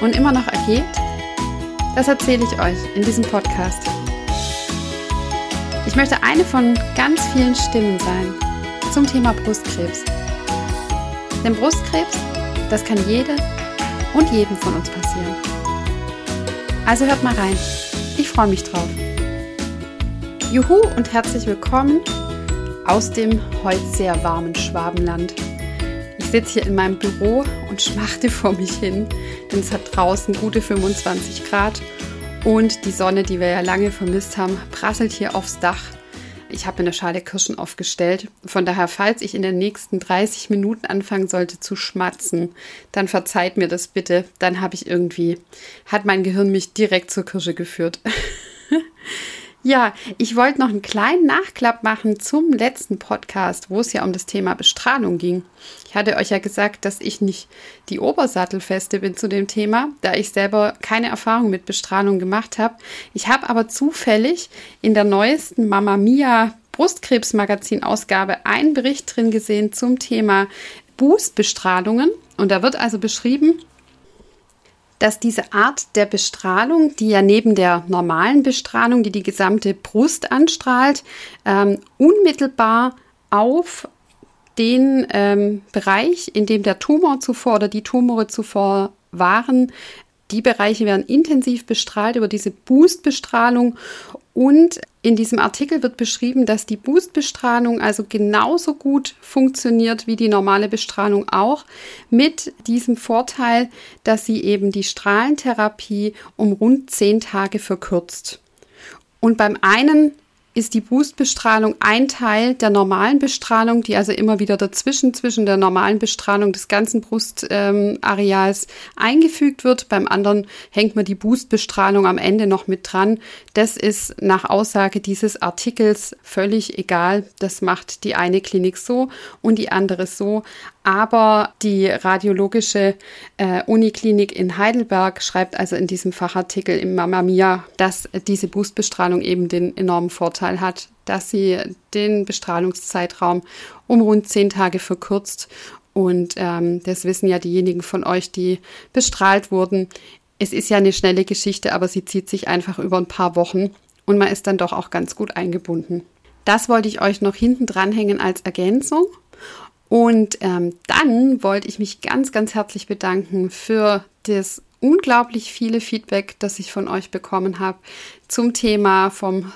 und immer noch ergeht, das erzähle ich euch in diesem Podcast. Ich möchte eine von ganz vielen Stimmen sein zum Thema Brustkrebs. Denn Brustkrebs, das kann jede und jedem von uns passieren. Also hört mal rein. Ich freue mich drauf. Juhu und herzlich willkommen aus dem heute sehr warmen Schwabenland. Ich sitze hier in meinem Büro und schmachte vor mich hin, denn es hat draußen gute 25 Grad und die Sonne, die wir ja lange vermisst haben, prasselt hier aufs Dach. Ich habe eine Schale Kirschen aufgestellt. Von daher, falls ich in den nächsten 30 Minuten anfangen sollte zu schmatzen, dann verzeiht mir das bitte. Dann habe ich irgendwie, hat mein Gehirn mich direkt zur Kirsche geführt. Ja, ich wollte noch einen kleinen Nachklapp machen zum letzten Podcast, wo es ja um das Thema Bestrahlung ging. Ich hatte euch ja gesagt, dass ich nicht die Obersattelfeste bin zu dem Thema, da ich selber keine Erfahrung mit Bestrahlung gemacht habe. Ich habe aber zufällig in der neuesten Mama Mia Brustkrebsmagazin-Ausgabe einen Bericht drin gesehen zum Thema Boostbestrahlungen. Und da wird also beschrieben, dass diese Art der Bestrahlung, die ja neben der normalen Bestrahlung, die die gesamte Brust anstrahlt, ähm, unmittelbar auf den ähm, Bereich, in dem der Tumor zuvor oder die Tumore zuvor waren, die Bereiche werden intensiv bestrahlt über diese Boost-Bestrahlung und in diesem Artikel wird beschrieben, dass die Boost-Bestrahlung also genauso gut funktioniert wie die normale Bestrahlung auch, mit diesem Vorteil, dass sie eben die Strahlentherapie um rund zehn Tage verkürzt. Und beim einen ist die Boostbestrahlung ein Teil der normalen Bestrahlung, die also immer wieder dazwischen, zwischen der normalen Bestrahlung des ganzen Brustareals ähm, eingefügt wird. Beim anderen hängt man die Boostbestrahlung am Ende noch mit dran. Das ist nach Aussage dieses Artikels völlig egal. Das macht die eine Klinik so und die andere so. Aber die radiologische äh, Uniklinik in Heidelberg schreibt also in diesem Fachartikel im Mamma Mia, dass diese Boostbestrahlung eben den enormen Vorteil hat, dass sie den Bestrahlungszeitraum um rund zehn Tage verkürzt. Und ähm, das wissen ja diejenigen von euch, die bestrahlt wurden. Es ist ja eine schnelle Geschichte, aber sie zieht sich einfach über ein paar Wochen und man ist dann doch auch ganz gut eingebunden. Das wollte ich euch noch hinten dranhängen als Ergänzung. Und ähm, dann wollte ich mich ganz, ganz herzlich bedanken für das unglaublich viele Feedback, das ich von euch bekommen habe zum Thema vom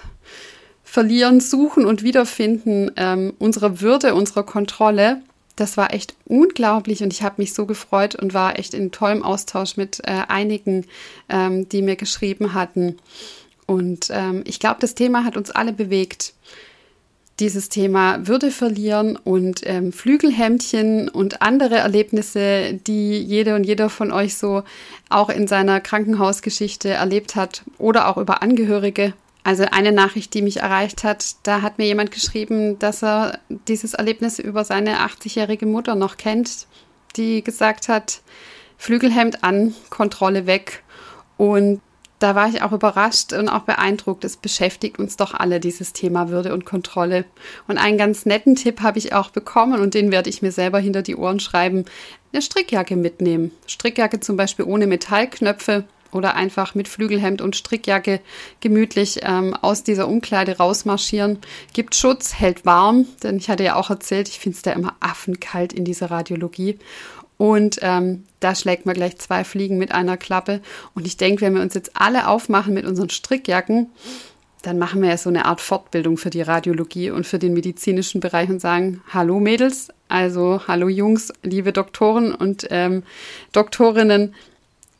Verlieren, Suchen und Wiederfinden ähm, unserer Würde, unserer Kontrolle. Das war echt unglaublich und ich habe mich so gefreut und war echt in tollem Austausch mit äh, einigen, ähm, die mir geschrieben hatten. Und ähm, ich glaube, das Thema hat uns alle bewegt dieses Thema Würde verlieren und ähm, Flügelhemdchen und andere Erlebnisse, die jede und jeder von euch so auch in seiner Krankenhausgeschichte erlebt hat oder auch über Angehörige. Also eine Nachricht, die mich erreicht hat, da hat mir jemand geschrieben, dass er dieses Erlebnis über seine 80-jährige Mutter noch kennt, die gesagt hat, Flügelhemd an, Kontrolle weg. Und da war ich auch überrascht und auch beeindruckt. Es beschäftigt uns doch alle, dieses Thema Würde und Kontrolle. Und einen ganz netten Tipp habe ich auch bekommen und den werde ich mir selber hinter die Ohren schreiben. Eine Strickjacke mitnehmen. Strickjacke zum Beispiel ohne Metallknöpfe oder einfach mit Flügelhemd und Strickjacke gemütlich ähm, aus dieser Umkleide rausmarschieren. Gibt Schutz, hält warm, denn ich hatte ja auch erzählt, ich finde es da immer affenkalt in dieser Radiologie. Und ähm, da schlägt man gleich zwei Fliegen mit einer Klappe. Und ich denke, wenn wir uns jetzt alle aufmachen mit unseren Strickjacken, dann machen wir ja so eine Art Fortbildung für die Radiologie und für den medizinischen Bereich und sagen, hallo Mädels, also hallo Jungs, liebe Doktoren und ähm, Doktorinnen,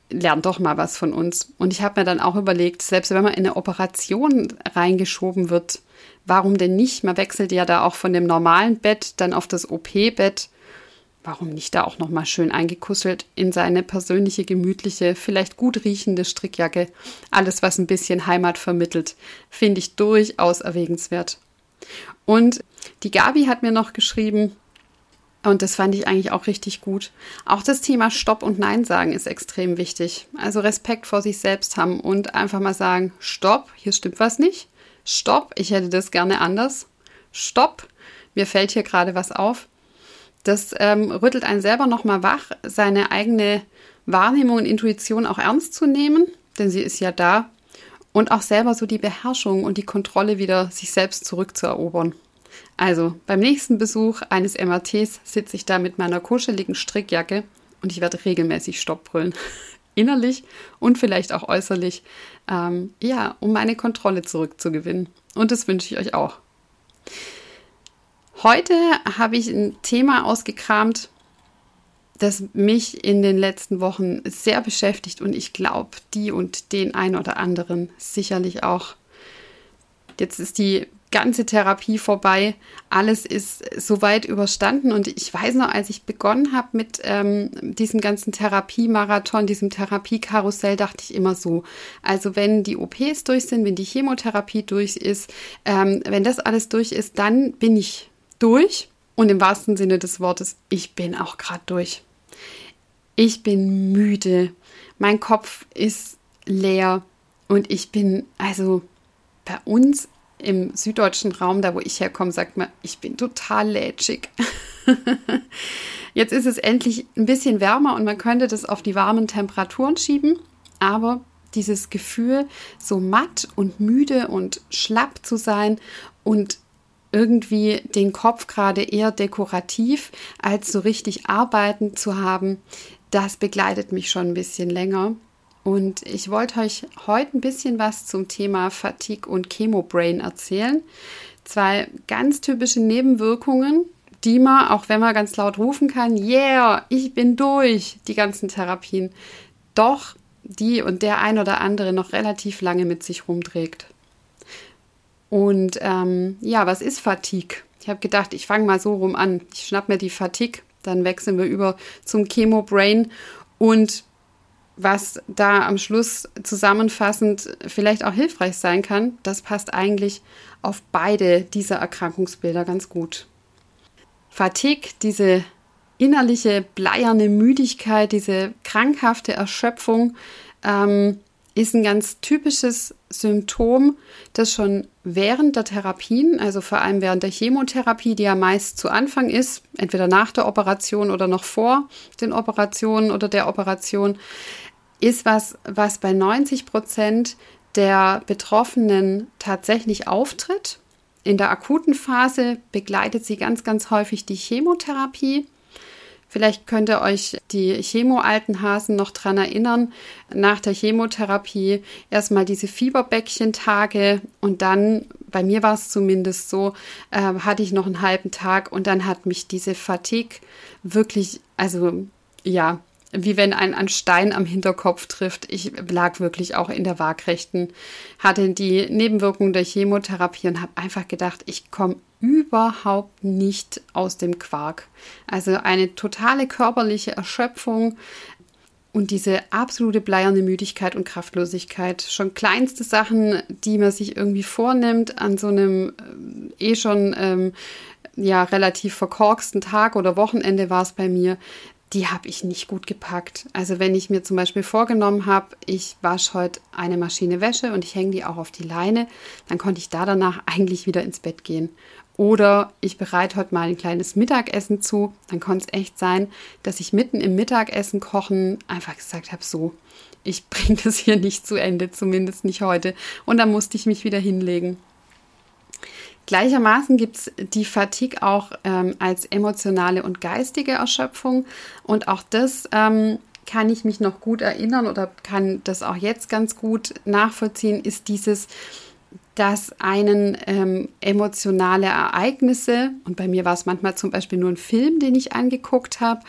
lernt doch mal was von uns. Und ich habe mir dann auch überlegt, selbst wenn man in eine Operation reingeschoben wird, warum denn nicht? Man wechselt ja da auch von dem normalen Bett dann auf das OP-Bett warum nicht da auch noch mal schön eingekusselt in seine persönliche, gemütliche, vielleicht gut riechende Strickjacke. Alles, was ein bisschen Heimat vermittelt, finde ich durchaus erwägenswert. Und die Gabi hat mir noch geschrieben, und das fand ich eigentlich auch richtig gut. Auch das Thema Stopp und Nein sagen ist extrem wichtig. Also Respekt vor sich selbst haben und einfach mal sagen, Stopp, hier stimmt was nicht. Stopp, ich hätte das gerne anders. Stopp, mir fällt hier gerade was auf. Das ähm, rüttelt einen selber nochmal wach, seine eigene Wahrnehmung und Intuition auch ernst zu nehmen, denn sie ist ja da. Und auch selber so die Beherrschung und die Kontrolle wieder sich selbst zurückzuerobern. Also beim nächsten Besuch eines MRTs sitze ich da mit meiner kuscheligen Strickjacke und ich werde regelmäßig Stopp brüllen. Innerlich und vielleicht auch äußerlich, ähm, ja, um meine Kontrolle zurückzugewinnen. Und das wünsche ich euch auch. Heute habe ich ein Thema ausgekramt, das mich in den letzten Wochen sehr beschäftigt und ich glaube, die und den ein oder anderen sicherlich auch. Jetzt ist die ganze Therapie vorbei. Alles ist soweit überstanden. Und ich weiß noch, als ich begonnen habe mit ähm, diesem ganzen Therapiemarathon, diesem Therapiekarussell, dachte ich immer so. Also wenn die OPs durch sind, wenn die Chemotherapie durch ist, ähm, wenn das alles durch ist, dann bin ich durch und im wahrsten Sinne des Wortes, ich bin auch gerade durch. Ich bin müde, mein Kopf ist leer und ich bin, also bei uns im süddeutschen Raum, da wo ich herkomme, sagt man, ich bin total lätschig. Jetzt ist es endlich ein bisschen wärmer und man könnte das auf die warmen Temperaturen schieben, aber dieses Gefühl, so matt und müde und schlapp zu sein und irgendwie den Kopf gerade eher dekorativ als so richtig arbeiten zu haben, das begleitet mich schon ein bisschen länger. Und ich wollte euch heute ein bisschen was zum Thema Fatigue und Chemobrain erzählen. Zwei ganz typische Nebenwirkungen, die man, auch wenn man ganz laut rufen kann, yeah, ich bin durch, die ganzen Therapien, doch die und der ein oder andere noch relativ lange mit sich rumträgt. Und ähm, ja, was ist Fatigue? Ich habe gedacht, ich fange mal so rum an. Ich schnapp mir die Fatigue, dann wechseln wir über zum Chemo Brain und was da am Schluss zusammenfassend vielleicht auch hilfreich sein kann, das passt eigentlich auf beide dieser Erkrankungsbilder ganz gut. Fatigue, diese innerliche bleierne Müdigkeit, diese krankhafte Erschöpfung, ähm, ist ein ganz typisches Symptom, das schon während der Therapien, also vor allem während der Chemotherapie, die ja meist zu Anfang ist, entweder nach der Operation oder noch vor den Operationen oder der Operation, ist was, was bei 90 Prozent der Betroffenen tatsächlich auftritt. In der akuten Phase begleitet sie ganz, ganz häufig die Chemotherapie. Vielleicht könnt ihr euch die Chemo-alten Hasen noch dran erinnern. Nach der Chemotherapie erstmal diese Fieberbäckchen-Tage und dann, bei mir war es zumindest so, äh, hatte ich noch einen halben Tag und dann hat mich diese Fatigue wirklich, also ja, wie wenn ein, ein Stein am Hinterkopf trifft. Ich lag wirklich auch in der Waagrechten, hatte die Nebenwirkungen der Chemotherapie und habe einfach gedacht, ich komme überhaupt nicht aus dem Quark. Also eine totale körperliche Erschöpfung und diese absolute bleierne Müdigkeit und Kraftlosigkeit. Schon kleinste Sachen, die man sich irgendwie vornimmt an so einem äh, eh schon ähm, ja relativ verkorksten Tag oder Wochenende war es bei mir, die habe ich nicht gut gepackt. Also wenn ich mir zum Beispiel vorgenommen habe, ich wasche heute eine Maschine Wäsche und ich hänge die auch auf die Leine, dann konnte ich da danach eigentlich wieder ins Bett gehen. Oder ich bereite heute mal ein kleines Mittagessen zu, dann konnte es echt sein, dass ich mitten im Mittagessen kochen einfach gesagt habe, so, ich bringe das hier nicht zu Ende, zumindest nicht heute. Und dann musste ich mich wieder hinlegen. Gleichermaßen gibt es die Fatigue auch ähm, als emotionale und geistige Erschöpfung. Und auch das ähm, kann ich mich noch gut erinnern oder kann das auch jetzt ganz gut nachvollziehen, ist dieses, dass einen ähm, emotionale Ereignisse, und bei mir war es manchmal zum Beispiel nur ein Film, den ich angeguckt habe,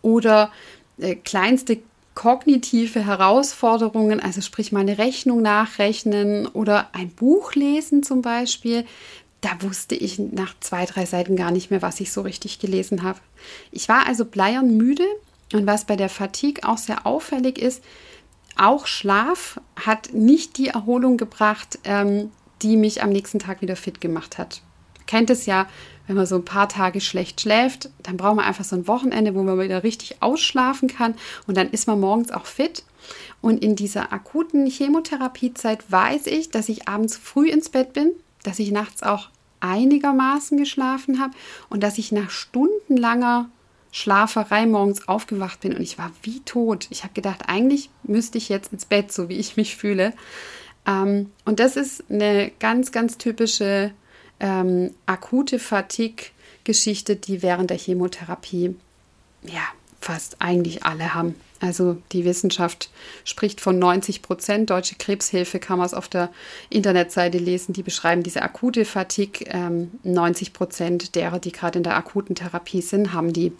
oder äh, kleinste kognitive Herausforderungen, also sprich mal eine Rechnung nachrechnen oder ein Buch lesen zum Beispiel, da wusste ich nach zwei, drei Seiten gar nicht mehr, was ich so richtig gelesen habe. Ich war also bleiern müde und was bei der Fatigue auch sehr auffällig ist, auch Schlaf hat nicht die Erholung gebracht, ähm, die mich am nächsten Tag wieder fit gemacht hat. Kennt es ja, wenn man so ein paar Tage schlecht schläft, dann braucht man einfach so ein Wochenende, wo man wieder richtig ausschlafen kann und dann ist man morgens auch fit. Und in dieser akuten Chemotherapiezeit weiß ich, dass ich abends früh ins Bett bin, dass ich nachts auch einigermaßen geschlafen habe und dass ich nach stundenlanger Schlaferei morgens aufgewacht bin und ich war wie tot. Ich habe gedacht, eigentlich müsste ich jetzt ins Bett, so wie ich mich fühle. Ähm, und das ist eine ganz, ganz typische ähm, akute Fatigue-Geschichte, die während der Chemotherapie ja fast eigentlich alle haben. Also die Wissenschaft spricht von 90 Prozent. Deutsche Krebshilfe kann man es auf der Internetseite lesen. Die beschreiben diese akute Fatigue. Ähm, 90 Prozent derer, die gerade in der akuten Therapie sind, haben die.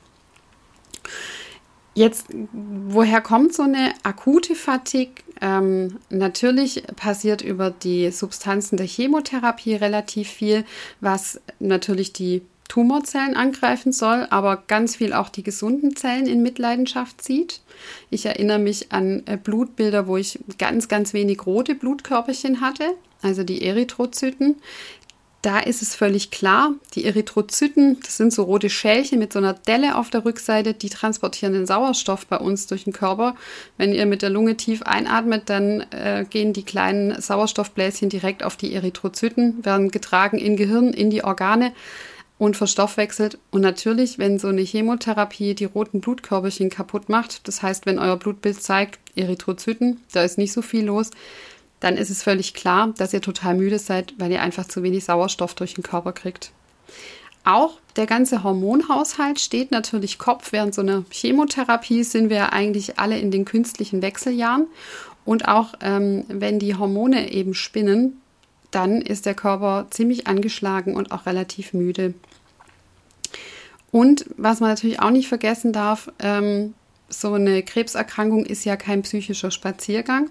Jetzt, woher kommt so eine akute Fatigue? Ähm, natürlich passiert über die Substanzen der Chemotherapie relativ viel, was natürlich die Tumorzellen angreifen soll, aber ganz viel auch die gesunden Zellen in Mitleidenschaft zieht. Ich erinnere mich an äh, Blutbilder, wo ich ganz, ganz wenig rote Blutkörperchen hatte, also die Erythrozyten. Da ist es völlig klar, die Erythrozyten, das sind so rote Schälchen mit so einer Delle auf der Rückseite, die transportieren den Sauerstoff bei uns durch den Körper. Wenn ihr mit der Lunge tief einatmet, dann äh, gehen die kleinen Sauerstoffbläschen direkt auf die Erythrozyten, werden getragen in Gehirn, in die Organe und verstoffwechselt. Und natürlich, wenn so eine Chemotherapie die roten Blutkörperchen kaputt macht, das heißt, wenn euer Blutbild zeigt Erythrozyten, da ist nicht so viel los, dann ist es völlig klar, dass ihr total müde seid, weil ihr einfach zu wenig Sauerstoff durch den Körper kriegt. Auch der ganze Hormonhaushalt steht natürlich Kopf. Während so einer Chemotherapie sind wir eigentlich alle in den künstlichen Wechseljahren. Und auch ähm, wenn die Hormone eben spinnen, dann ist der Körper ziemlich angeschlagen und auch relativ müde. Und was man natürlich auch nicht vergessen darf, ähm, so eine Krebserkrankung ist ja kein psychischer Spaziergang.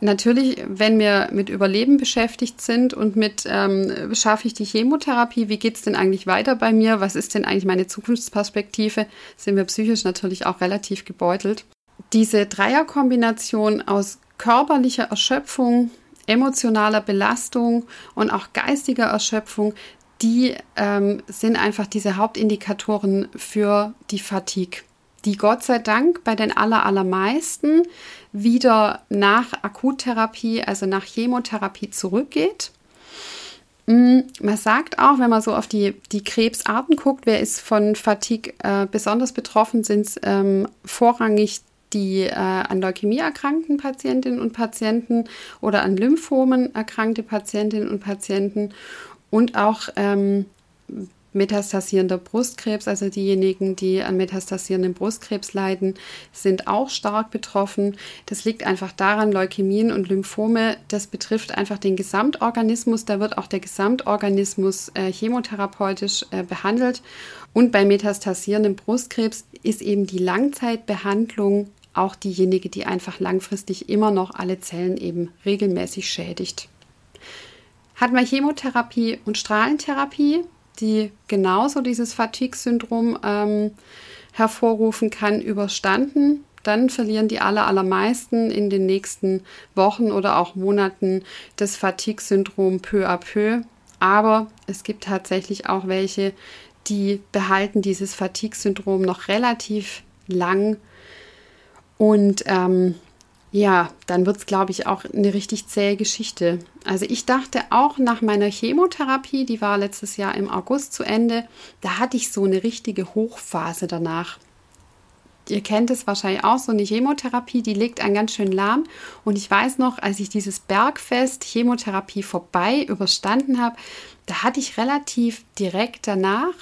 Natürlich, wenn wir mit Überleben beschäftigt sind und mit, ähm, schaffe ich die Chemotherapie, wie geht es denn eigentlich weiter bei mir, was ist denn eigentlich meine Zukunftsperspektive, sind wir psychisch natürlich auch relativ gebeutelt. Diese Dreierkombination aus körperlicher Erschöpfung, emotionaler Belastung und auch geistiger Erschöpfung, die ähm, sind einfach diese Hauptindikatoren für die Fatigue, die Gott sei Dank bei den aller, allermeisten wieder nach Akuttherapie, also nach Chemotherapie zurückgeht. Mm, man sagt auch, wenn man so auf die, die Krebsarten guckt, wer ist von Fatigue äh, besonders betroffen, sind es ähm, vorrangig die äh, an Leukämie erkrankten Patientinnen und Patienten oder an Lymphomen erkrankte Patientinnen und Patienten und auch ähm, metastasierender Brustkrebs, also diejenigen, die an metastasierendem Brustkrebs leiden, sind auch stark betroffen. Das liegt einfach daran, Leukämien und Lymphome, das betrifft einfach den Gesamtorganismus. Da wird auch der Gesamtorganismus äh, chemotherapeutisch äh, behandelt. Und bei metastasierendem Brustkrebs ist eben die Langzeitbehandlung auch diejenige, die einfach langfristig immer noch alle Zellen eben regelmäßig schädigt. Hat man Chemotherapie und Strahlentherapie, die genauso dieses Fatigue-Syndrom ähm, hervorrufen kann, überstanden, dann verlieren die aller, allermeisten in den nächsten Wochen oder auch Monaten das Fatigue-Syndrom peu à peu. Aber es gibt tatsächlich auch welche, die behalten dieses Fatigue-Syndrom noch relativ lang und ähm, ja, dann wird es, glaube ich, auch eine richtig zähe Geschichte. Also ich dachte auch nach meiner Chemotherapie, die war letztes Jahr im August zu Ende, da hatte ich so eine richtige Hochphase danach. Ihr kennt es wahrscheinlich auch, so eine Chemotherapie, die legt einen ganz schön lahm. Und ich weiß noch, als ich dieses Bergfest Chemotherapie vorbei überstanden habe, da hatte ich relativ direkt danach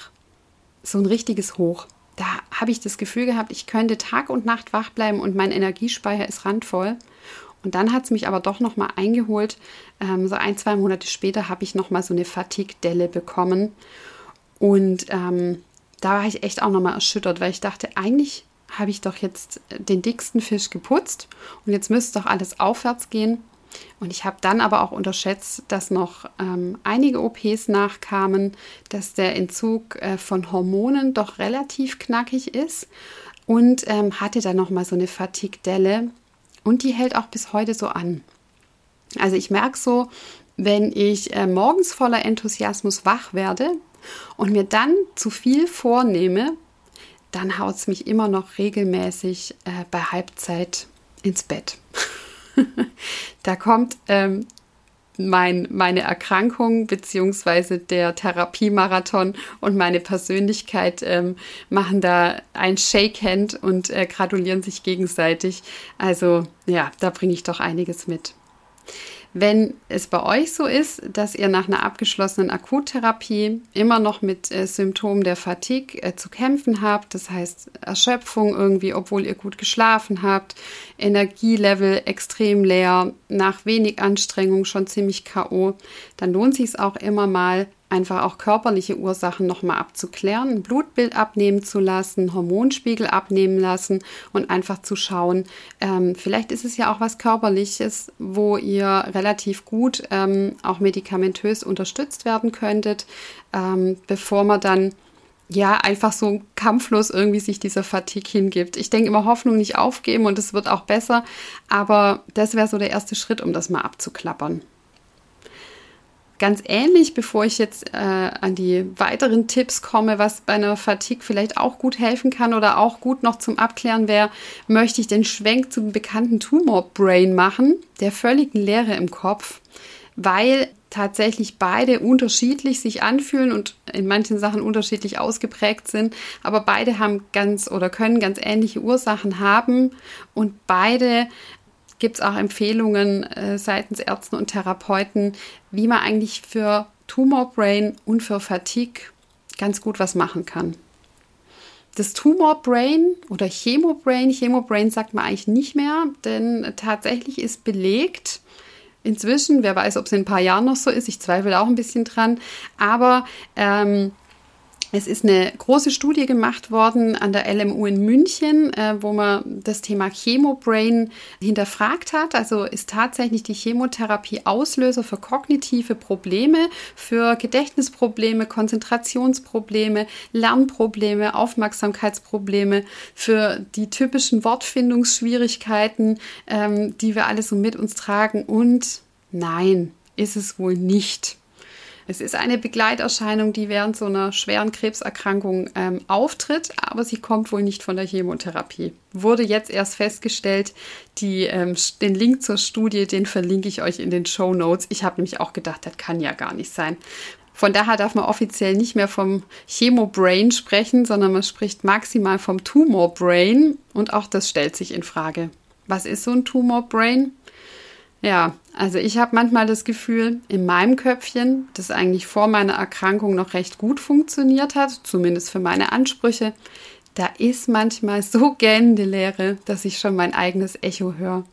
so ein richtiges Hoch da habe ich das Gefühl gehabt, ich könnte Tag und Nacht wach bleiben und mein Energiespeicher ist randvoll. Und dann hat es mich aber doch nochmal eingeholt. Ähm, so ein, zwei Monate später habe ich nochmal so eine Fatigue-Delle bekommen. Und ähm, da war ich echt auch nochmal erschüttert, weil ich dachte, eigentlich habe ich doch jetzt den dicksten Fisch geputzt und jetzt müsste doch alles aufwärts gehen. Und ich habe dann aber auch unterschätzt, dass noch ähm, einige OPs nachkamen, dass der Entzug äh, von Hormonen doch relativ knackig ist und ähm, hatte dann noch mal so eine Fatigue-Delle und die hält auch bis heute so an. Also ich merke so, wenn ich äh, morgens voller Enthusiasmus wach werde und mir dann zu viel vornehme, dann haut es mich immer noch regelmäßig äh, bei Halbzeit ins Bett. da kommt ähm, mein, meine Erkrankung bzw. der Therapiemarathon und meine Persönlichkeit ähm, machen da ein Shake-Hand und äh, gratulieren sich gegenseitig. Also ja, da bringe ich doch einiges mit. Wenn es bei euch so ist, dass ihr nach einer abgeschlossenen Akuttherapie immer noch mit äh, Symptomen der Fatigue äh, zu kämpfen habt, das heißt Erschöpfung irgendwie, obwohl ihr gut geschlafen habt, Energielevel extrem leer, nach wenig Anstrengung schon ziemlich KO, dann lohnt sich es auch immer mal einfach auch körperliche Ursachen nochmal abzuklären, ein Blutbild abnehmen zu lassen, Hormonspiegel abnehmen lassen und einfach zu schauen, ähm, vielleicht ist es ja auch was Körperliches, wo ihr relativ gut ähm, auch medikamentös unterstützt werden könntet, ähm, bevor man dann ja, einfach so kampflos irgendwie sich dieser Fatigue hingibt. Ich denke immer Hoffnung nicht aufgeben und es wird auch besser, aber das wäre so der erste Schritt, um das mal abzuklappern. Ganz ähnlich, bevor ich jetzt äh, an die weiteren Tipps komme, was bei einer Fatigue vielleicht auch gut helfen kann oder auch gut noch zum Abklären wäre, möchte ich den Schwenk zum bekannten Tumor Brain machen, der völligen Leere im Kopf, weil tatsächlich beide unterschiedlich sich anfühlen und in manchen Sachen unterschiedlich ausgeprägt sind, aber beide haben ganz oder können ganz ähnliche Ursachen haben und beide gibt es auch Empfehlungen äh, seitens Ärzten und Therapeuten, wie man eigentlich für Tumorbrain und für Fatigue ganz gut was machen kann. Das Tumorbrain oder Chemobrain, Chemobrain sagt man eigentlich nicht mehr, denn tatsächlich ist belegt, inzwischen, wer weiß, ob es in ein paar Jahren noch so ist, ich zweifle auch ein bisschen dran, aber ähm, es ist eine große Studie gemacht worden an der LMU in München, äh, wo man das Thema Chemobrain hinterfragt hat. Also ist tatsächlich die Chemotherapie Auslöser für kognitive Probleme, für Gedächtnisprobleme, Konzentrationsprobleme, Lernprobleme, Aufmerksamkeitsprobleme, für die typischen Wortfindungsschwierigkeiten, ähm, die wir alle so mit uns tragen. Und nein, ist es wohl nicht. Es ist eine Begleiterscheinung, die während so einer schweren Krebserkrankung ähm, auftritt, aber sie kommt wohl nicht von der Chemotherapie. Wurde jetzt erst festgestellt. Die, ähm, den Link zur Studie, den verlinke ich euch in den Show Notes. Ich habe nämlich auch gedacht, das kann ja gar nicht sein. Von daher darf man offiziell nicht mehr vom Chemobrain sprechen, sondern man spricht maximal vom Tumorbrain und auch das stellt sich in Frage. Was ist so ein Tumorbrain? Ja, also ich habe manchmal das Gefühl, in meinem Köpfchen, das eigentlich vor meiner Erkrankung noch recht gut funktioniert hat, zumindest für meine Ansprüche, da ist manchmal so gähnende Leere, dass ich schon mein eigenes Echo höre.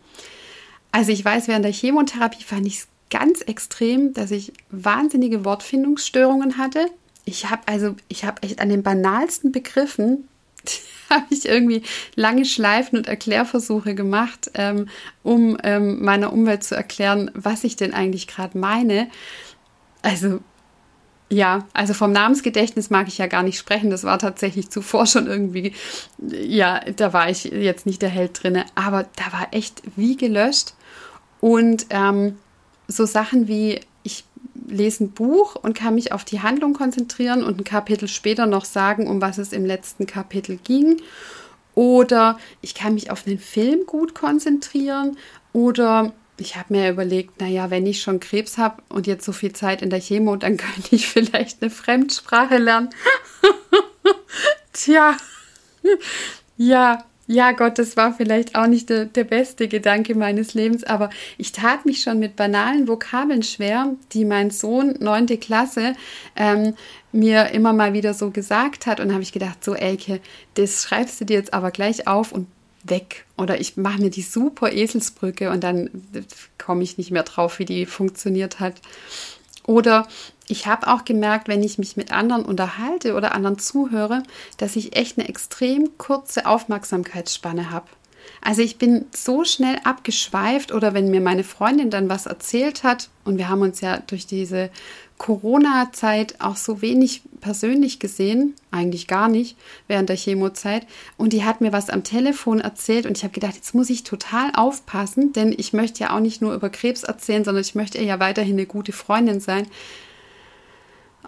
Also ich weiß, während der Chemotherapie fand ich es ganz extrem, dass ich wahnsinnige Wortfindungsstörungen hatte. Ich habe also, ich habe echt an den banalsten Begriffen habe ich irgendwie lange Schleifen und Erklärversuche gemacht, ähm, um ähm, meiner Umwelt zu erklären, was ich denn eigentlich gerade meine. Also ja, also vom Namensgedächtnis mag ich ja gar nicht sprechen. Das war tatsächlich zuvor schon irgendwie, ja, da war ich jetzt nicht der Held drinne, aber da war echt wie gelöscht. Und ähm, so Sachen wie, lese ein Buch und kann mich auf die Handlung konzentrieren und ein Kapitel später noch sagen, um was es im letzten Kapitel ging. Oder ich kann mich auf einen Film gut konzentrieren. Oder ich habe mir überlegt, naja, wenn ich schon Krebs habe und jetzt so viel Zeit in der Chemo, dann könnte ich vielleicht eine Fremdsprache lernen. Tja, ja, ja, Gott, das war vielleicht auch nicht der, der beste Gedanke meines Lebens, aber ich tat mich schon mit banalen Vokabeln schwer, die mein Sohn, neunte Klasse, ähm, mir immer mal wieder so gesagt hat. Und habe ich gedacht, so Elke, das schreibst du dir jetzt aber gleich auf und weg. Oder ich mache mir die super Eselsbrücke und dann komme ich nicht mehr drauf, wie die funktioniert hat. Oder ich habe auch gemerkt, wenn ich mich mit anderen unterhalte oder anderen zuhöre, dass ich echt eine extrem kurze Aufmerksamkeitsspanne habe. Also ich bin so schnell abgeschweift oder wenn mir meine Freundin dann was erzählt hat und wir haben uns ja durch diese Corona-Zeit auch so wenig persönlich gesehen, eigentlich gar nicht während der Chemozeit. Und die hat mir was am Telefon erzählt und ich habe gedacht, jetzt muss ich total aufpassen, denn ich möchte ja auch nicht nur über Krebs erzählen, sondern ich möchte ja weiterhin eine gute Freundin sein.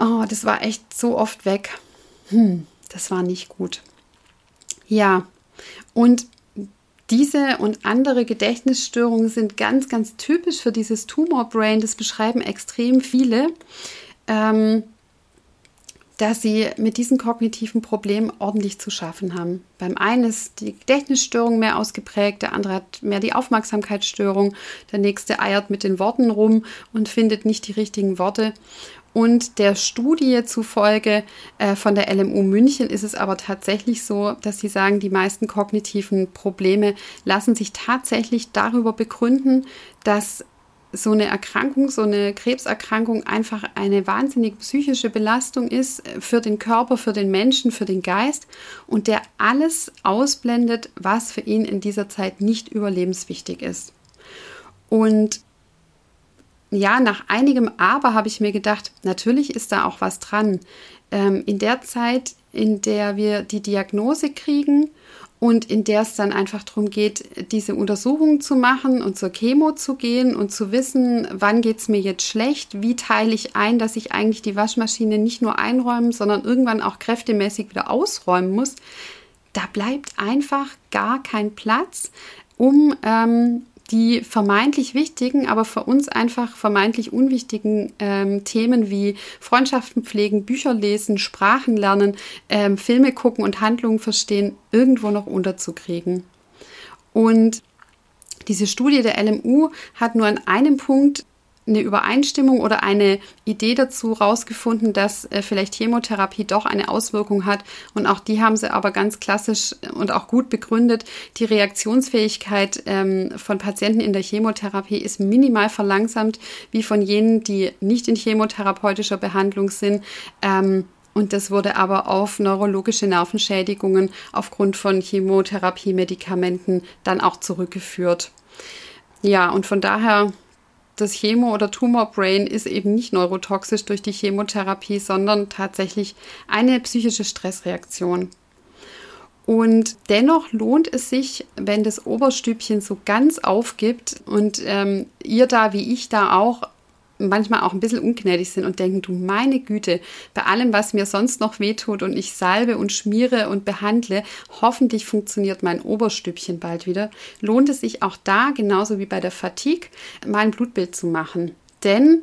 Oh, das war echt so oft weg. Hm, das war nicht gut. Ja, und diese und andere Gedächtnisstörungen sind ganz, ganz typisch für dieses Tumorbrain. Das beschreiben extrem viele, ähm, dass sie mit diesen kognitiven Problemen ordentlich zu schaffen haben. Beim einen ist die Gedächtnisstörung mehr ausgeprägt, der andere hat mehr die Aufmerksamkeitsstörung, der nächste eiert mit den Worten rum und findet nicht die richtigen Worte. Und der Studie zufolge äh, von der LMU München ist es aber tatsächlich so, dass sie sagen, die meisten kognitiven Probleme lassen sich tatsächlich darüber begründen, dass so eine Erkrankung, so eine Krebserkrankung einfach eine wahnsinnig psychische Belastung ist äh, für den Körper, für den Menschen, für den Geist und der alles ausblendet, was für ihn in dieser Zeit nicht überlebenswichtig ist. Und ja, nach einigem Aber habe ich mir gedacht, natürlich ist da auch was dran. Ähm, in der Zeit, in der wir die Diagnose kriegen und in der es dann einfach darum geht, diese Untersuchungen zu machen und zur Chemo zu gehen und zu wissen, wann geht es mir jetzt schlecht, wie teile ich ein, dass ich eigentlich die Waschmaschine nicht nur einräumen, sondern irgendwann auch kräftemäßig wieder ausräumen muss. Da bleibt einfach gar kein Platz, um ähm, die vermeintlich wichtigen, aber für uns einfach vermeintlich unwichtigen ähm, Themen wie Freundschaften pflegen, Bücher lesen, Sprachen lernen, ähm, Filme gucken und Handlungen verstehen, irgendwo noch unterzukriegen. Und diese Studie der LMU hat nur an einem Punkt eine Übereinstimmung oder eine Idee dazu rausgefunden, dass äh, vielleicht Chemotherapie doch eine Auswirkung hat. Und auch die haben sie aber ganz klassisch und auch gut begründet. Die Reaktionsfähigkeit ähm, von Patienten in der Chemotherapie ist minimal verlangsamt, wie von jenen, die nicht in chemotherapeutischer Behandlung sind. Ähm, und das wurde aber auf neurologische Nervenschädigungen aufgrund von Chemotherapie-Medikamenten dann auch zurückgeführt. Ja, und von daher das Chemo- oder Tumorbrain ist eben nicht neurotoxisch durch die Chemotherapie, sondern tatsächlich eine psychische Stressreaktion. Und dennoch lohnt es sich, wenn das Oberstübchen so ganz aufgibt und ähm, ihr da wie ich da auch manchmal auch ein bisschen ungnädig sind und denken, du meine Güte, bei allem, was mir sonst noch wehtut und ich salbe und schmiere und behandle, hoffentlich funktioniert mein Oberstübchen bald wieder, lohnt es sich auch da, genauso wie bei der Fatigue, mal ein Blutbild zu machen. Denn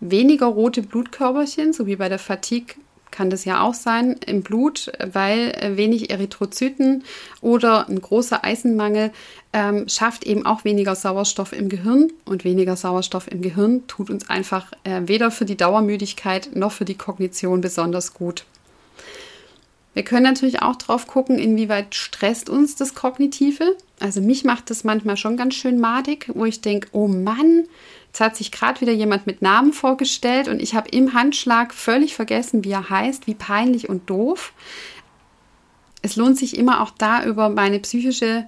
weniger rote Blutkörperchen, so wie bei der Fatigue, kann das ja auch sein im Blut, weil wenig Erythrozyten oder ein großer Eisenmangel ähm, schafft eben auch weniger Sauerstoff im Gehirn. Und weniger Sauerstoff im Gehirn tut uns einfach äh, weder für die Dauermüdigkeit noch für die Kognition besonders gut. Wir können natürlich auch drauf gucken, inwieweit stresst uns das Kognitive. Also mich macht das manchmal schon ganz schön madig, wo ich denke, oh Mann, Jetzt hat sich gerade wieder jemand mit Namen vorgestellt und ich habe im Handschlag völlig vergessen, wie er heißt, wie peinlich und doof. Es lohnt sich immer auch da über meine psychische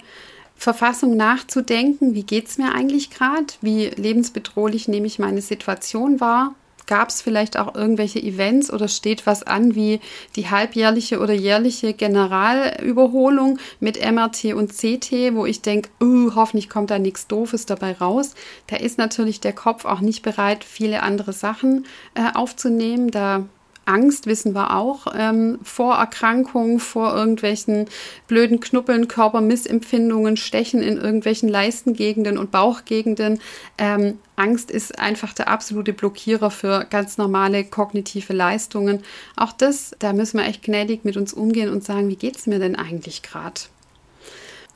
Verfassung nachzudenken. Wie geht es mir eigentlich gerade? Wie lebensbedrohlich nehme ich meine Situation wahr? Gab es vielleicht auch irgendwelche Events oder steht was an wie die halbjährliche oder jährliche Generalüberholung mit MRT und CT, wo ich denke, uh, hoffentlich kommt da nichts Doofes dabei raus. Da ist natürlich der Kopf auch nicht bereit, viele andere Sachen äh, aufzunehmen. Da Angst, wissen wir auch, ähm, vor Erkrankungen, vor irgendwelchen blöden Knuppeln, Körpermissempfindungen, Stechen in irgendwelchen Leistengegenden und Bauchgegenden. Ähm, Angst ist einfach der absolute Blockierer für ganz normale kognitive Leistungen. Auch das, da müssen wir echt gnädig mit uns umgehen und sagen, wie geht es mir denn eigentlich gerade?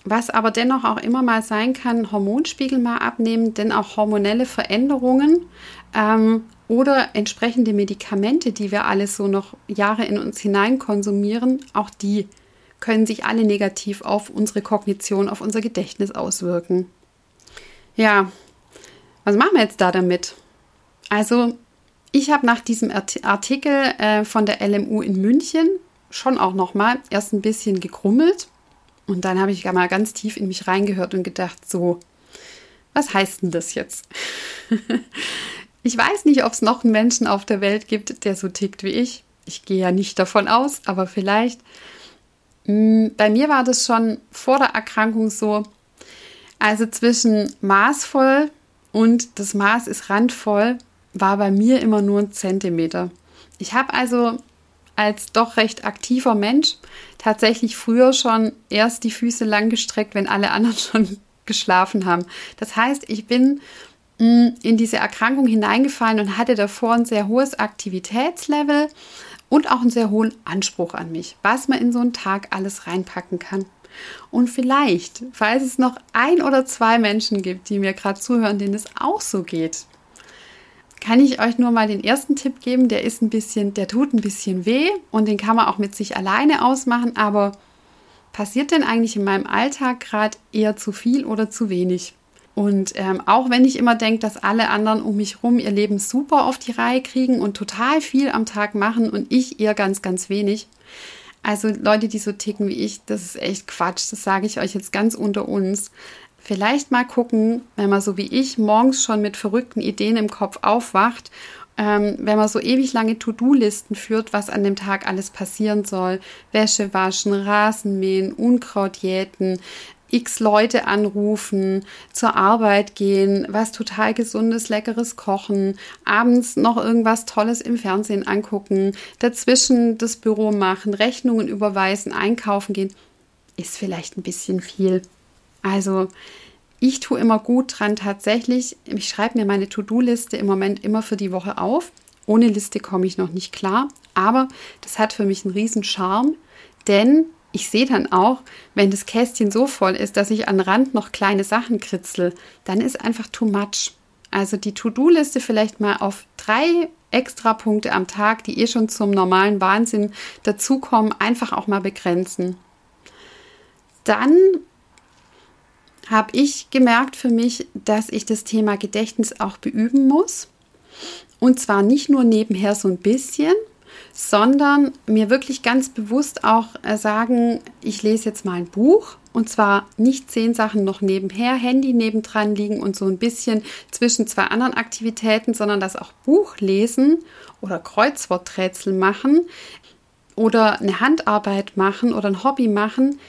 Was aber dennoch auch immer mal sein kann, Hormonspiegel mal abnehmen, denn auch hormonelle Veränderungen ähm, oder entsprechende Medikamente, die wir alle so noch Jahre in uns hinein konsumieren, auch die können sich alle negativ auf unsere Kognition, auf unser Gedächtnis auswirken. Ja, was machen wir jetzt da damit? Also, ich habe nach diesem Artikel äh, von der LMU in München schon auch noch mal erst ein bisschen gekrummelt Und dann habe ich mal ganz tief in mich reingehört und gedacht, so, was heißt denn das jetzt? ich weiß nicht, ob es noch einen Menschen auf der Welt gibt, der so tickt wie ich. Ich gehe ja nicht davon aus, aber vielleicht. Mm, bei mir war das schon vor der Erkrankung so, also zwischen maßvoll und das Maß ist randvoll, war bei mir immer nur ein Zentimeter. Ich habe also als doch recht aktiver Mensch tatsächlich früher schon erst die Füße lang gestreckt, wenn alle anderen schon geschlafen haben. Das heißt, ich bin in diese Erkrankung hineingefallen und hatte davor ein sehr hohes Aktivitätslevel und auch einen sehr hohen Anspruch an mich, was man in so einen Tag alles reinpacken kann. Und vielleicht, falls es noch ein oder zwei Menschen gibt, die mir gerade zuhören, denen es auch so geht, kann ich euch nur mal den ersten Tipp geben. Der ist ein bisschen, der tut ein bisschen weh und den kann man auch mit sich alleine ausmachen. Aber passiert denn eigentlich in meinem Alltag gerade eher zu viel oder zu wenig? Und ähm, auch wenn ich immer denke, dass alle anderen um mich herum ihr Leben super auf die Reihe kriegen und total viel am Tag machen und ich eher ganz, ganz wenig. Also Leute, die so ticken wie ich, das ist echt Quatsch. Das sage ich euch jetzt ganz unter uns. Vielleicht mal gucken, wenn man so wie ich morgens schon mit verrückten Ideen im Kopf aufwacht, ähm, wenn man so ewig lange To-Do-Listen führt, was an dem Tag alles passieren soll. Wäsche waschen, Rasen mähen, Unkraut jäten, x Leute anrufen, zur Arbeit gehen, was total gesundes, leckeres kochen, abends noch irgendwas Tolles im Fernsehen angucken, dazwischen das Büro machen, Rechnungen überweisen, einkaufen gehen, ist vielleicht ein bisschen viel. Also ich tue immer gut dran tatsächlich. Ich schreibe mir meine To-Do-Liste im Moment immer für die Woche auf. Ohne Liste komme ich noch nicht klar. Aber das hat für mich einen riesen Charme, denn ich sehe dann auch, wenn das Kästchen so voll ist, dass ich an Rand noch kleine Sachen kritzel, dann ist einfach too much. Also die To-Do-Liste vielleicht mal auf drei extra Punkte am Tag, die eh schon zum normalen Wahnsinn dazukommen, einfach auch mal begrenzen. Dann habe ich gemerkt für mich, dass ich das Thema Gedächtnis auch beüben muss. Und zwar nicht nur nebenher so ein bisschen, sondern mir wirklich ganz bewusst auch äh, sagen, ich lese jetzt mal ein Buch und zwar nicht zehn Sachen noch nebenher, Handy nebendran liegen und so ein bisschen zwischen zwei anderen Aktivitäten, sondern das auch Buch lesen oder Kreuzworträtsel machen oder eine Handarbeit machen oder ein Hobby machen,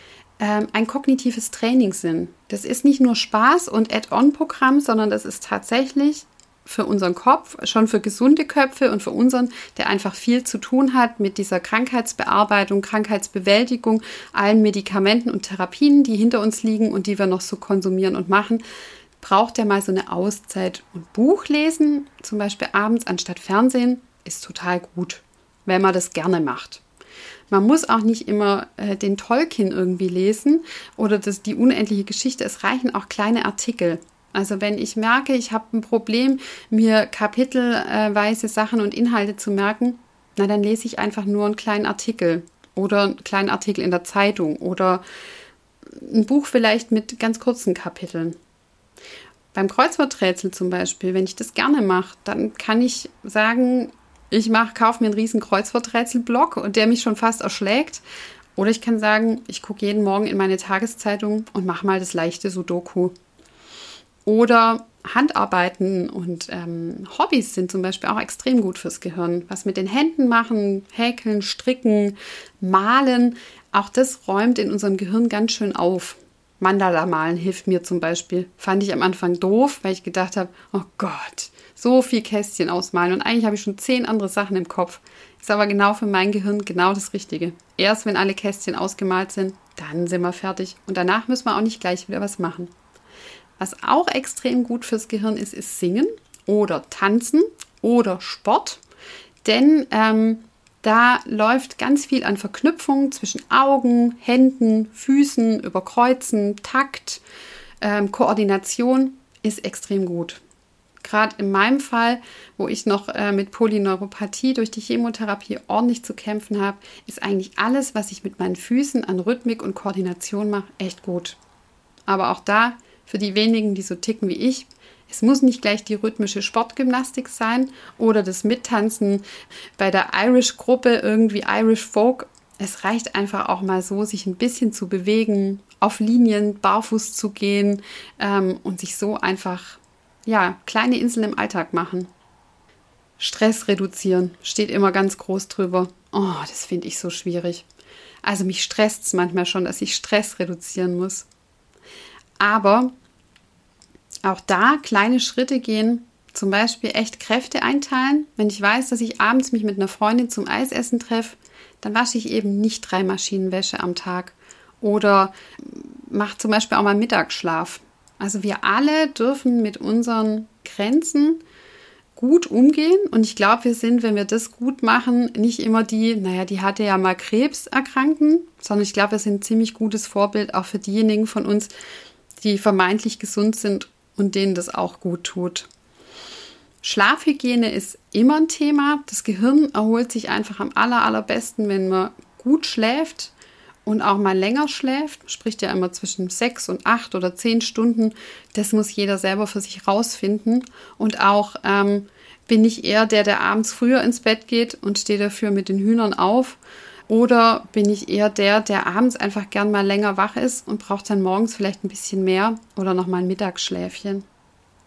ähm, ein kognitives Training sind. Das ist nicht nur Spaß und Add-on-Programm, sondern das ist tatsächlich für unseren Kopf, schon für gesunde Köpfe und für unseren, der einfach viel zu tun hat mit dieser Krankheitsbearbeitung, Krankheitsbewältigung, allen Medikamenten und Therapien, die hinter uns liegen und die wir noch so konsumieren und machen, braucht er mal so eine Auszeit. Und Buch lesen, zum Beispiel abends anstatt Fernsehen, ist total gut, wenn man das gerne macht. Man muss auch nicht immer äh, den Tolkien irgendwie lesen oder das, die unendliche Geschichte. Es reichen auch kleine Artikel. Also wenn ich merke, ich habe ein Problem, mir kapitelweise Sachen und Inhalte zu merken, na dann lese ich einfach nur einen kleinen Artikel oder einen kleinen Artikel in der Zeitung oder ein Buch vielleicht mit ganz kurzen Kapiteln. Beim Kreuzworträtsel zum Beispiel, wenn ich das gerne mache, dann kann ich sagen, ich mache, kaufe mir einen riesen Kreuzworträtselblock und der mich schon fast erschlägt. Oder ich kann sagen, ich gucke jeden Morgen in meine Tageszeitung und mache mal das leichte Sudoku. Oder Handarbeiten und ähm, Hobbys sind zum Beispiel auch extrem gut fürs Gehirn. Was mit den Händen machen, häkeln, stricken, malen, auch das räumt in unserem Gehirn ganz schön auf. Mandala malen hilft mir zum Beispiel. Fand ich am Anfang doof, weil ich gedacht habe, oh Gott, so viel Kästchen ausmalen und eigentlich habe ich schon zehn andere Sachen im Kopf. Ist aber genau für mein Gehirn genau das Richtige. Erst wenn alle Kästchen ausgemalt sind, dann sind wir fertig und danach müssen wir auch nicht gleich wieder was machen. Was auch extrem gut fürs Gehirn ist, ist Singen oder Tanzen oder Sport, denn ähm, da läuft ganz viel an Verknüpfungen zwischen Augen, Händen, Füßen, Überkreuzen, Takt, ähm, Koordination ist extrem gut. Gerade in meinem Fall, wo ich noch äh, mit Polyneuropathie durch die Chemotherapie ordentlich zu kämpfen habe, ist eigentlich alles, was ich mit meinen Füßen an Rhythmik und Koordination mache, echt gut. Aber auch da, für die wenigen, die so ticken wie ich, es muss nicht gleich die rhythmische Sportgymnastik sein oder das Mittanzen bei der Irish-Gruppe, irgendwie Irish Folk. Es reicht einfach auch mal so, sich ein bisschen zu bewegen, auf Linien barfuß zu gehen ähm, und sich so einfach ja kleine Inseln im Alltag machen. Stress reduzieren steht immer ganz groß drüber. Oh, das finde ich so schwierig. Also mich stresst es manchmal schon, dass ich Stress reduzieren muss. Aber auch da kleine Schritte gehen, zum Beispiel echt Kräfte einteilen. Wenn ich weiß, dass ich abends mich mit einer Freundin zum Eisessen treffe, dann wasche ich eben nicht drei Maschinenwäsche am Tag oder mache zum Beispiel auch mal Mittagsschlaf. Also wir alle dürfen mit unseren Grenzen gut umgehen und ich glaube, wir sind, wenn wir das gut machen, nicht immer die, naja, die hatte ja mal Krebs erkranken, sondern ich glaube, wir sind ein ziemlich gutes Vorbild auch für diejenigen von uns, die vermeintlich gesund sind und denen das auch gut tut. Schlafhygiene ist immer ein Thema. Das Gehirn erholt sich einfach am aller, allerbesten, wenn man gut schläft und auch mal länger schläft. Spricht ja immer zwischen sechs und acht oder zehn Stunden. Das muss jeder selber für sich rausfinden. Und auch ähm, bin ich eher der, der abends früher ins Bett geht und stehe dafür mit den Hühnern auf. Oder bin ich eher der, der abends einfach gern mal länger wach ist und braucht dann morgens vielleicht ein bisschen mehr oder noch mal ein Mittagsschläfchen?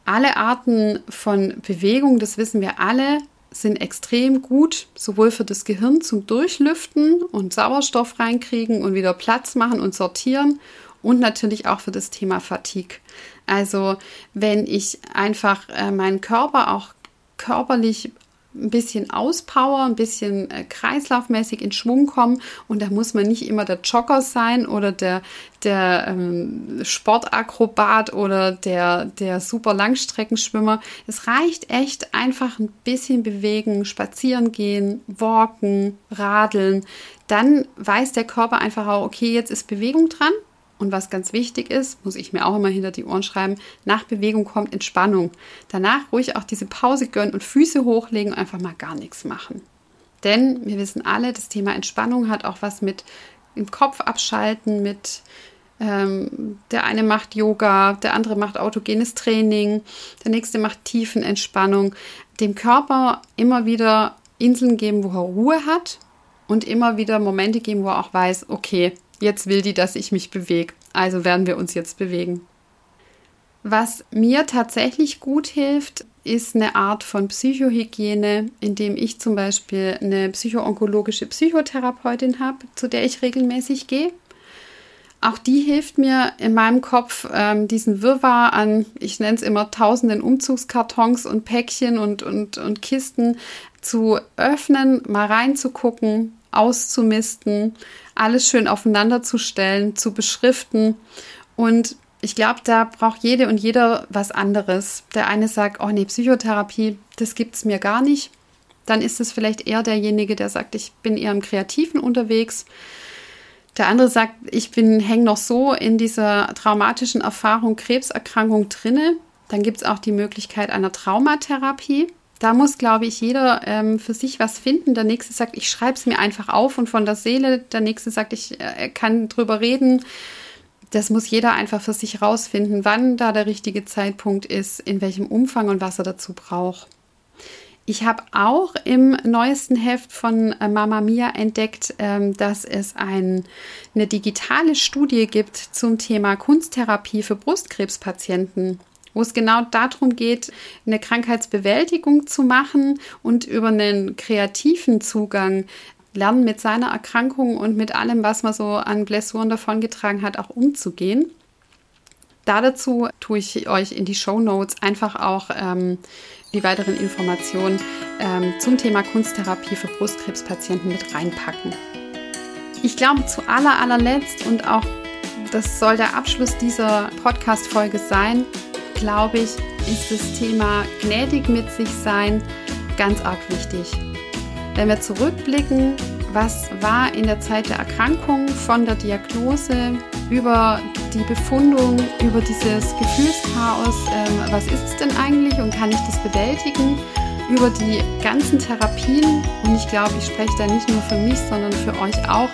Alle Arten von Bewegung, das wissen wir alle, sind extrem gut, sowohl für das Gehirn zum Durchlüften und Sauerstoff reinkriegen und wieder Platz machen und sortieren und natürlich auch für das Thema Fatigue. Also wenn ich einfach äh, meinen Körper auch körperlich ein bisschen auspower, ein bisschen äh, kreislaufmäßig in Schwung kommen. Und da muss man nicht immer der Jogger sein oder der, der ähm, Sportakrobat oder der, der super Langstreckenschwimmer. Es reicht echt einfach ein bisschen bewegen, spazieren gehen, walken, radeln. Dann weiß der Körper einfach auch, okay, jetzt ist Bewegung dran. Und was ganz wichtig ist, muss ich mir auch immer hinter die Ohren schreiben, nach Bewegung kommt Entspannung. Danach ruhig auch diese Pause gönnen und Füße hochlegen und einfach mal gar nichts machen. Denn wir wissen alle, das Thema Entspannung hat auch was mit im Kopf abschalten, mit ähm, der eine macht Yoga, der andere macht autogenes Training, der nächste macht Tiefenentspannung. Dem Körper immer wieder Inseln geben, wo er Ruhe hat und immer wieder Momente geben, wo er auch weiß, okay, Jetzt will die, dass ich mich bewege. Also werden wir uns jetzt bewegen. Was mir tatsächlich gut hilft, ist eine Art von Psychohygiene, indem ich zum Beispiel eine psychoonkologische Psychotherapeutin habe, zu der ich regelmäßig gehe. Auch die hilft mir in meinem Kopf, ähm, diesen Wirrwarr an, ich nenne es immer tausenden Umzugskartons und Päckchen und, und, und Kisten zu öffnen, mal reinzugucken, auszumisten, alles schön aufeinander zu beschriften. Und ich glaube, da braucht jede und jeder was anderes. Der eine sagt, oh nee, Psychotherapie, das gibt es mir gar nicht. Dann ist es vielleicht eher derjenige, der sagt, ich bin eher im Kreativen unterwegs. Der andere sagt, ich bin hänge noch so in dieser traumatischen Erfahrung Krebserkrankung drinne. Dann gibt es auch die Möglichkeit einer Traumatherapie da muss, glaube ich, jeder ähm, für sich was finden. Der nächste sagt, ich schreibe es mir einfach auf und von der Seele. Der nächste sagt, ich äh, kann drüber reden. Das muss jeder einfach für sich rausfinden, wann da der richtige Zeitpunkt ist, in welchem Umfang und was er dazu braucht. Ich habe auch im neuesten Heft von äh, Mama Mia entdeckt, ähm, dass es ein, eine digitale Studie gibt zum Thema Kunsttherapie für Brustkrebspatienten wo es genau darum geht, eine Krankheitsbewältigung zu machen und über einen kreativen Zugang lernen, mit seiner Erkrankung und mit allem, was man so an Blessuren davongetragen hat, auch umzugehen. Da dazu tue ich euch in die Show Notes einfach auch ähm, die weiteren Informationen ähm, zum Thema Kunsttherapie für Brustkrebspatienten mit reinpacken. Ich glaube, zu aller, allerletzt und auch das soll der Abschluss dieser Podcast-Folge sein, glaube ich, ist das Thema gnädig mit sich sein ganz arg wichtig. Wenn wir zurückblicken, was war in der Zeit der Erkrankung von der Diagnose über die Befundung, über dieses Gefühlschaos, ähm, was ist es denn eigentlich und kann ich das bewältigen? Über die ganzen Therapien und ich glaube, ich spreche da nicht nur für mich, sondern für euch auch,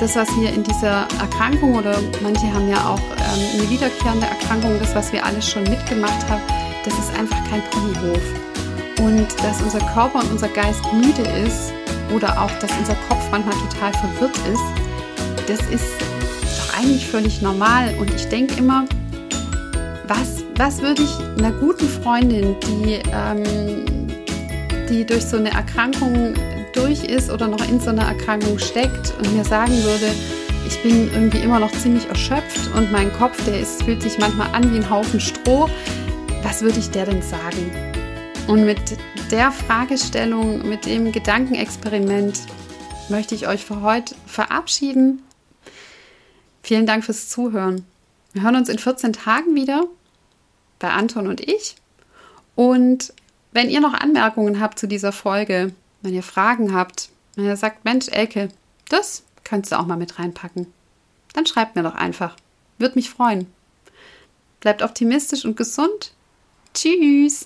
das, was wir in dieser Erkrankung oder manche haben ja auch ähm, eine wiederkehrende Erkrankung, das, was wir alles schon mitgemacht haben, das ist einfach kein Ponyhof. Und dass unser Körper und unser Geist müde ist, oder auch, dass unser Kopf manchmal total verwirrt ist, das ist doch eigentlich völlig normal. Und ich denke immer, was, was würde ich einer guten Freundin, die, ähm, die durch so eine Erkrankung durch ist oder noch in so einer Erkrankung steckt und mir sagen würde, ich bin irgendwie immer noch ziemlich erschöpft und mein Kopf, der ist, fühlt sich manchmal an wie ein Haufen Stroh. Was würde ich der denn sagen? Und mit der Fragestellung, mit dem Gedankenexperiment möchte ich euch für heute verabschieden. Vielen Dank fürs Zuhören. Wir hören uns in 14 Tagen wieder bei Anton und ich. Und wenn ihr noch Anmerkungen habt zu dieser Folge, wenn ihr Fragen habt, wenn ihr sagt, Mensch, Elke, das könntest du auch mal mit reinpacken, dann schreibt mir doch einfach. Würde mich freuen. Bleibt optimistisch und gesund. Tschüss.